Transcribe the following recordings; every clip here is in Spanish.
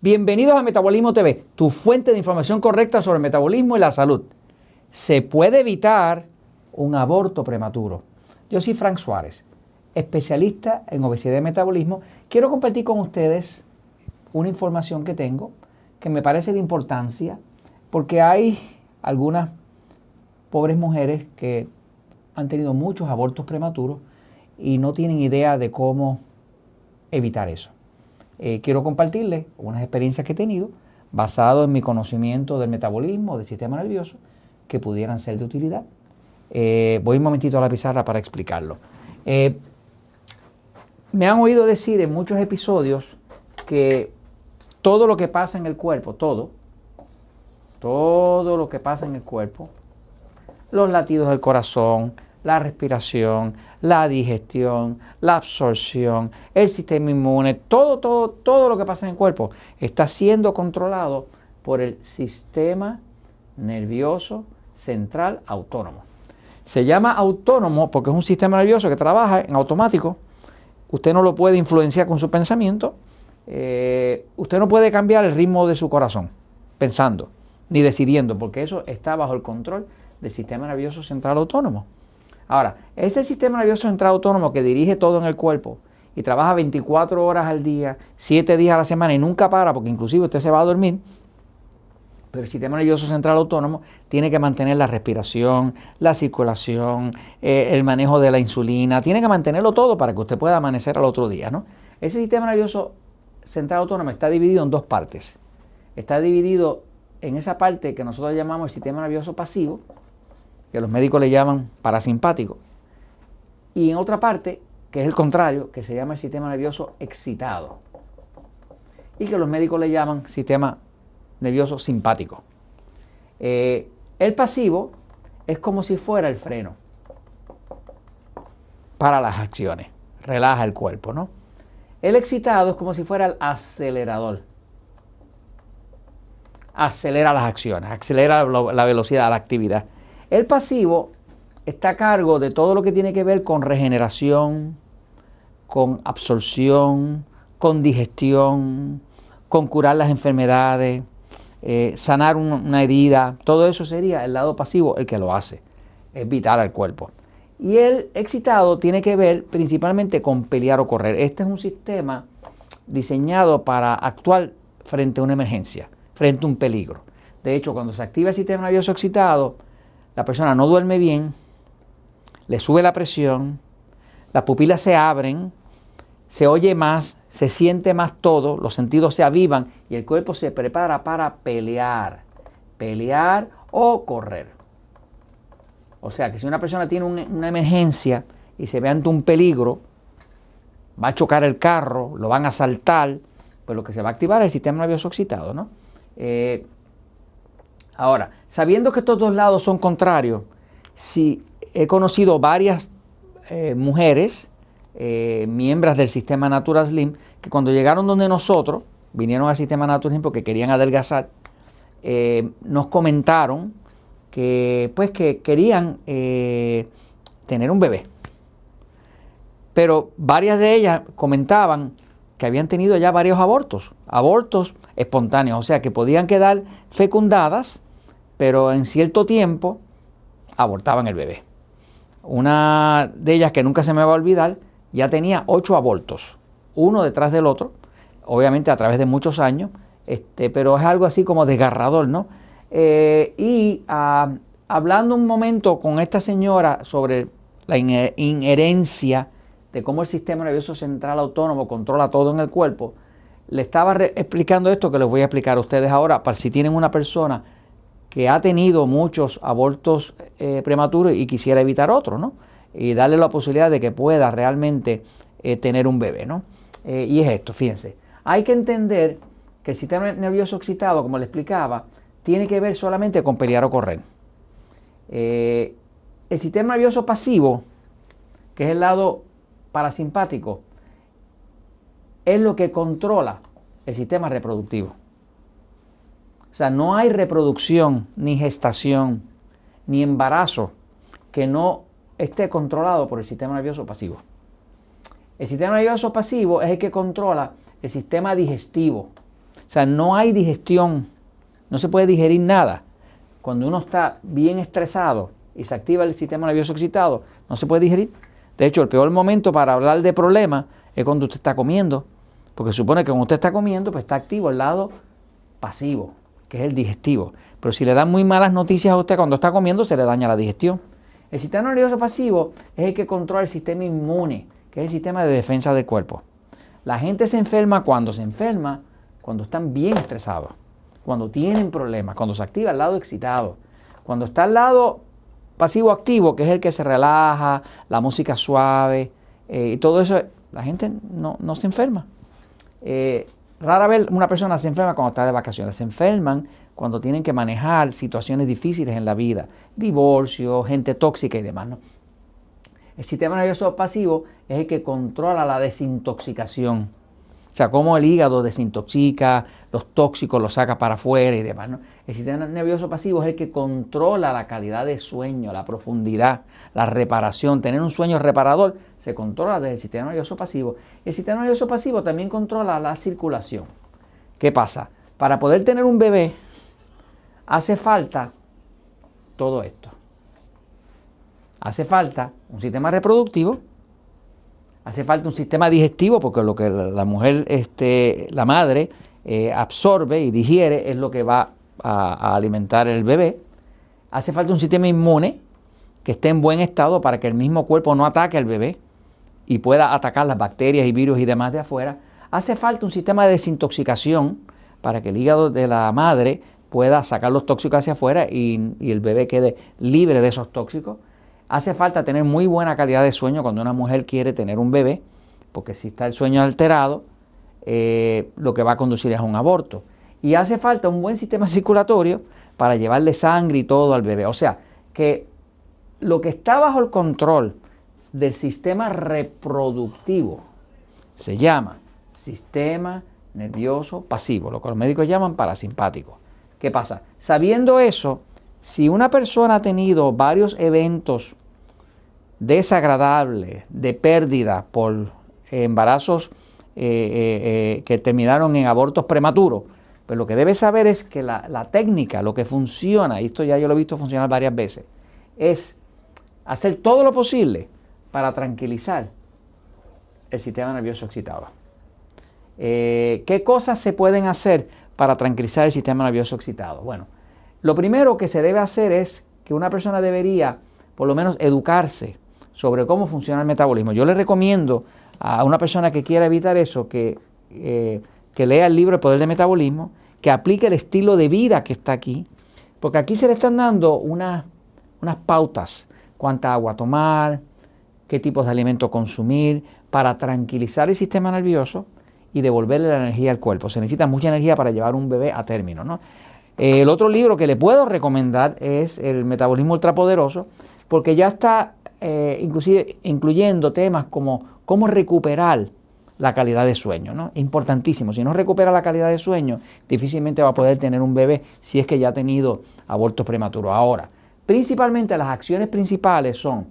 Bienvenidos a Metabolismo TV, tu fuente de información correcta sobre el metabolismo y la salud. Se puede evitar un aborto prematuro. Yo soy Frank Suárez, especialista en obesidad y metabolismo. Quiero compartir con ustedes una información que tengo que me parece de importancia porque hay algunas pobres mujeres que han tenido muchos abortos prematuros y no tienen idea de cómo evitar eso. Eh, quiero compartirles unas experiencias que he tenido basado en mi conocimiento del metabolismo, del sistema nervioso, que pudieran ser de utilidad. Eh, voy un momentito a la pizarra para explicarlo. Eh, me han oído decir en muchos episodios que todo lo que pasa en el cuerpo, todo, todo lo que pasa en el cuerpo, los latidos del corazón, la respiración, la digestión, la absorción, el sistema inmune, todo, todo, todo lo que pasa en el cuerpo está siendo controlado por el sistema nervioso central autónomo. Se llama autónomo porque es un sistema nervioso que trabaja en automático. Usted no lo puede influenciar con su pensamiento. Eh, usted no puede cambiar el ritmo de su corazón pensando ni decidiendo, porque eso está bajo el control del sistema nervioso central autónomo. Ahora, ese sistema nervioso central autónomo que dirige todo en el cuerpo y trabaja 24 horas al día, 7 días a la semana y nunca para, porque inclusive usted se va a dormir, pero el sistema nervioso central autónomo tiene que mantener la respiración, la circulación, eh, el manejo de la insulina, tiene que mantenerlo todo para que usted pueda amanecer al otro día. ¿no? Ese sistema nervioso central autónomo está dividido en dos partes. Está dividido en esa parte que nosotros llamamos el sistema nervioso pasivo, que los médicos le llaman parasimpático, y en otra parte, que es el contrario, que se llama el sistema nervioso excitado, y que los médicos le llaman sistema nervioso simpático. Eh, el pasivo es como si fuera el freno para las acciones, relaja el cuerpo, ¿no? El excitado es como si fuera el acelerador. Acelera las acciones, acelera la velocidad, la actividad. El pasivo está a cargo de todo lo que tiene que ver con regeneración, con absorción, con digestión, con curar las enfermedades, eh, sanar una herida. Todo eso sería el lado pasivo el que lo hace. Es vital al cuerpo. Y el excitado tiene que ver principalmente con pelear o correr. Este es un sistema diseñado para actuar frente a una emergencia, frente a un peligro. De hecho, cuando se activa el sistema nervioso excitado, la persona no duerme bien, le sube la presión, las pupilas se abren, se oye más, se siente más todo, los sentidos se avivan y el cuerpo se prepara para pelear, pelear o correr. O sea que si una persona tiene una emergencia y se ve ante un peligro, va a chocar el carro, lo van a asaltar, pues lo que se va a activar es el sistema nervioso excitado, ¿no? Eh, Ahora, sabiendo que estos dos lados son contrarios, si he conocido varias eh, mujeres, eh, miembros del sistema Natural Slim, que cuando llegaron donde nosotros, vinieron al sistema Natural Slim porque querían adelgazar, eh, nos comentaron que, pues, que querían tener un bebé. Pero varias de ellas comentaban que habían tenido ya varios abortos, abortos espontáneos, o sea, que podían quedar fecundadas pero en cierto tiempo abortaban el bebé. Una de ellas que nunca se me va a olvidar, ya tenía ocho abortos, uno detrás del otro, obviamente a través de muchos años, este, pero es algo así como desgarrador, ¿no? Eh, y ah, hablando un momento con esta señora sobre la inherencia de cómo el sistema nervioso central autónomo controla todo en el cuerpo, le estaba explicando esto que les voy a explicar a ustedes ahora, para si tienen una persona que ha tenido muchos abortos eh, prematuros y quisiera evitar otro, ¿no? Y darle la posibilidad de que pueda realmente eh, tener un bebé, ¿no? Eh, y es esto, fíjense. Hay que entender que el sistema nervioso excitado, como le explicaba, tiene que ver solamente con pelear o correr. el sistema nervioso pasivo, que es el lado parasimpático, es lo que controla el sistema reproductivo. O sea, no hay reproducción, ni gestación, ni embarazo que no esté controlado por el sistema nervioso pasivo. El sistema nervioso pasivo es el que controla el sistema digestivo. O sea, no hay digestión, no se puede digerir nada. Cuando uno está bien estresado y se activa el sistema nervioso excitado, no se puede digerir. De hecho, el peor momento para hablar de problemas es cuando usted está comiendo, porque supone que cuando usted está comiendo, pues está activo el lado pasivo, que es el digestivo. Pero si le dan muy malas noticias a usted cuando está comiendo, se le daña la digestión. El sistema nervioso pasivo es el que controla el sistema inmune, que es el sistema de defensa del cuerpo. La gente se enferma cuando se enferma, cuando están bien estresados, cuando tienen problemas, cuando se activa el lado excitado, cuando está al lado pasivo activo, que es el que se relaja, la música suave, eh, y todo eso, la gente no, se enferma. Eh, rara vez una persona se enferma cuando está de vacaciones, se enferman cuando tienen que manejar situaciones difíciles en la vida, divorcio, gente tóxica y demás. El sistema nervioso pasivo es el que controla la desintoxicación. O sea, cómo el hígado desintoxica, los tóxicos los saca para afuera y demás. El sistema nervioso pasivo es el que controla la calidad de sueño, la profundidad, la reparación. Tener un sueño reparador se controla desde el sistema nervioso pasivo. El sistema nervioso pasivo también controla la circulación. ¿Qué pasa? Para poder tener un bebé, hace falta todo esto. Hace falta un sistema reproductivo, hace falta un sistema digestivo, porque lo que la mujer, este, la madre, eh, absorbe y digiere es lo que va a, alimentar el bebé. Hace falta un sistema inmune que esté en buen estado para que el mismo cuerpo no ataque al bebé y pueda atacar las bacterias y virus y demás de afuera. Hace falta un sistema de desintoxicación para que el hígado de la madre pueda sacar los tóxicos hacia afuera y, el bebé quede libre de esos tóxicos. Hace falta tener muy buena calidad de sueño cuando una mujer quiere tener un bebé, porque si está el sueño alterado, eh, lo que va a conducir es un aborto. Y hace falta un buen sistema circulatorio para llevarle sangre y todo al bebé. O sea, que lo que está bajo el control del sistema reproductivo se llama sistema nervioso pasivo, lo que los médicos llaman parasimpático. ¿Qué pasa? Sabiendo eso, si una persona ha tenido varios eventos desagradables de pérdida por embarazos eh, eh, eh, que terminaron en abortos prematuros, pues lo que debe saber es que la, la, técnica, lo que funciona, y esto ya yo lo he visto funcionar varias veces, es hacer todo lo posible para tranquilizar el sistema nervioso excitado. ¿Qué cosas se pueden hacer para tranquilizar el sistema nervioso excitado? Bueno, lo primero que se debe hacer es que una persona debería por lo menos educarse sobre cómo funciona el metabolismo. Yo le recomiendo a una persona que quiera evitar eso que, eh, que lea el libro El Poder del Metabolismo, que aplique el estilo de vida que está aquí, porque aquí se le están dando unas, unas pautas, cuánta agua tomar, qué tipos de alimentos consumir, para tranquilizar el sistema nervioso y devolverle la energía al cuerpo. Se necesita mucha energía para llevar un bebé a término. ¿no? El otro libro que le puedo recomendar es El Metabolismo Ultrapoderoso, porque ya está eh, inclusive incluyendo temas como cómo recuperar la calidad de sueño, ¿no? Importantísimo. Si no recupera la calidad de sueño, difícilmente va a poder tener un bebé si es que ya ha tenido abortos prematuros. Ahora, principalmente las acciones principales son,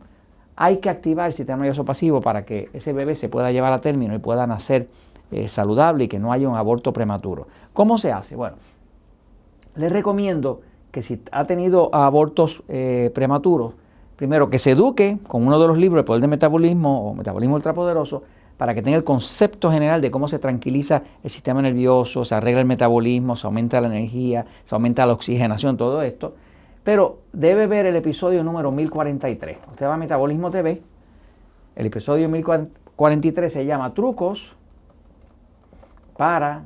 hay que activar el sistema nervioso pasivo para que ese bebé se pueda llevar a término y pueda nacer eh, saludable y que no haya un aborto prematuro. ¿Cómo se hace? Bueno, les recomiendo que si ha tenido abortos eh, prematuros, primero que se eduque con uno de los libros, El Poder del Metabolismo o Metabolismo Ultrapoderoso, para que tenga el concepto general de cómo se tranquiliza el sistema nervioso, se arregla el metabolismo, se aumenta la energía, se aumenta la oxigenación, todo esto. Pero debe ver el episodio número 1043. Usted va a Metabolismo TV. El episodio 1043 se llama Trucos para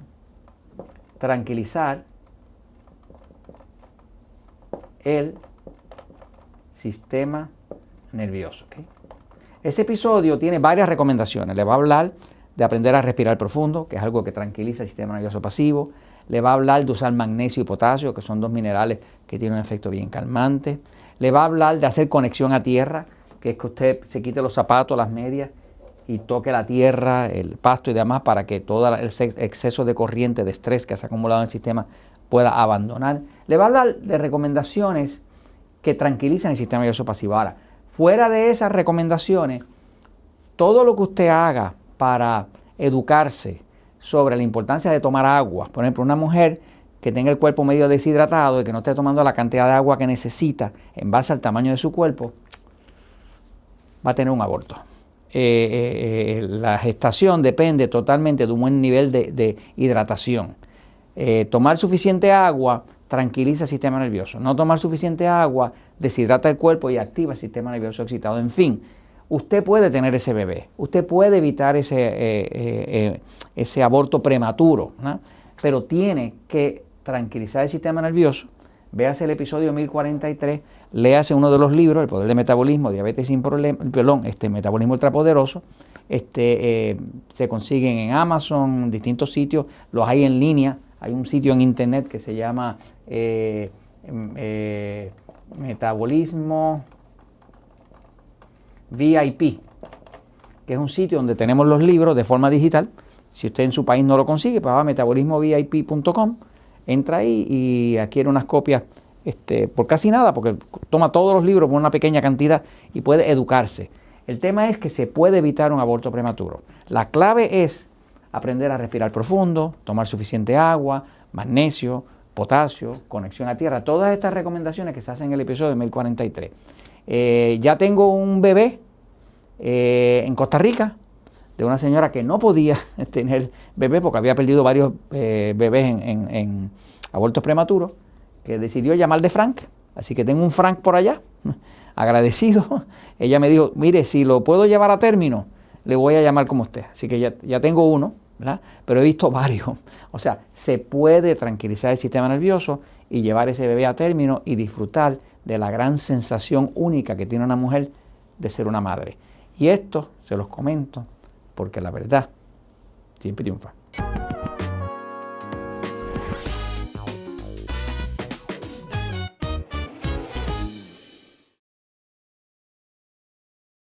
tranquilizar el sistema nervioso. Ese episodio tiene varias recomendaciones. Le va a hablar de aprender a respirar profundo, que es algo que tranquiliza el sistema nervioso pasivo. Le va a hablar de usar magnesio y potasio, que son dos minerales que tienen un efecto bien calmante. Le va a hablar de hacer conexión a tierra, que es que usted se quite los zapatos, las medias y toque la tierra, el pasto y demás para que todo el exceso de corriente, de estrés que se ha acumulado en el sistema pueda abandonar. Le va a hablar de recomendaciones que tranquilizan el sistema nervioso pasivo. Ahora, fuera de esas recomendaciones, todo lo que usted haga para educarse sobre la importancia de tomar agua. Por ejemplo, una mujer que tenga el cuerpo medio deshidratado y que no esté tomando la cantidad de agua que necesita en base al tamaño de su cuerpo, va a tener un aborto. Eh, eh, eh, la gestación depende totalmente de un buen nivel de, hidratación. tomar suficiente agua tranquiliza el sistema nervioso. No tomar suficiente agua deshidrata el cuerpo y activa el sistema nervioso excitado. En fin, usted puede tener ese bebé, usted puede evitar ese, ese aborto prematuro, pero tiene que tranquilizar el sistema nervioso. Véase el episodio 1043 léase uno de los libros, El poder del metabolismo, diabetes sin problema, perdón, este metabolismo ultrapoderoso. Este, eh, se consiguen en Amazon, distintos sitios, los hay en línea. Hay un sitio en internet que se llama eh, em, eh, Metabolismo VIP, que es un sitio donde tenemos los libros de forma digital. Si usted en su país no lo consigue, pues va a metabolismovip.com, entra ahí y adquiere unas copias este, por casi nada, porque toma todos los libros por una pequeña cantidad y puede educarse. El tema es que se puede evitar un aborto prematuro. La clave es aprender a respirar profundo, tomar suficiente agua, magnesio, potasio, conexión a tierra, todas estas recomendaciones que se hacen en el episodio de 1043. Eh, ya tengo un bebé eh, en Costa Rica de una señora que no podía tener bebé porque había perdido varios eh, bebés en abortos prematuros que decidió llamar de Frank, así que tengo un Frank por allá, agradecido. Ella me dijo, mire, si lo puedo llevar a término, le voy a llamar como usted. Así que ya, ya tengo uno, pero he visto varios. O sea, se puede tranquilizar el sistema nervioso y llevar ese bebé a término y disfrutar de la gran sensación única que tiene una mujer de ser una madre. Y esto se los comento porque la verdad siempre triunfa.